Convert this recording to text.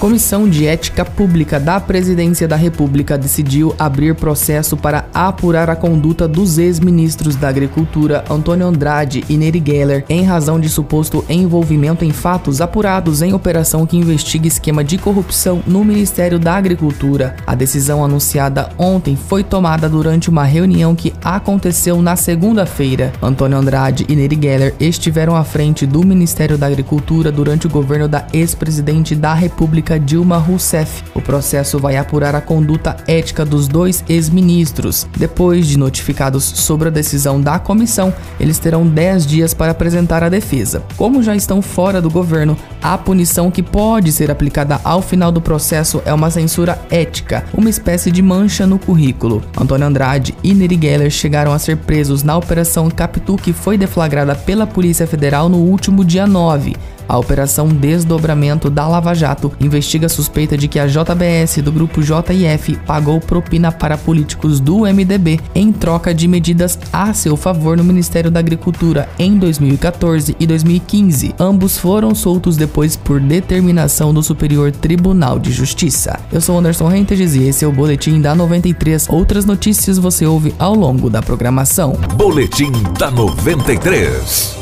Comissão de Ética Pública da Presidência da República decidiu abrir processo para apurar a conduta dos ex-ministros da Agricultura Antônio Andrade e Neri Geller em razão de suposto envolvimento em fatos apurados em operação que investiga esquema de corrupção no Ministério da Agricultura. A decisão anunciada ontem foi tomada durante uma reunião que aconteceu na segunda-feira. Antônio Andrade e Neri Geller estiveram à frente do Ministério da Agricultura durante o governo da ex-presidente da República República Dilma Rousseff. O processo vai apurar a conduta ética dos dois ex-ministros. Depois de notificados sobre a decisão da comissão, eles terão 10 dias para apresentar a defesa. Como já estão fora do governo, a punição que pode ser aplicada ao final do processo é uma censura ética, uma espécie de mancha no currículo. Antônio Andrade e Neri Geller chegaram a ser presos na Operação Capitu que foi deflagrada pela Polícia Federal no último dia 9. A Operação Desdobramento da Lava Jato investiga a suspeita de que a JBS do grupo JIF pagou propina para políticos do MDB em troca de medidas a seu favor no Ministério da Agricultura em 2014 e 2015. Ambos foram soltos depois por determinação do Superior Tribunal de Justiça. Eu sou Anderson Rentes e esse é o Boletim da 93. Outras notícias você ouve ao longo da programação. Boletim da 93.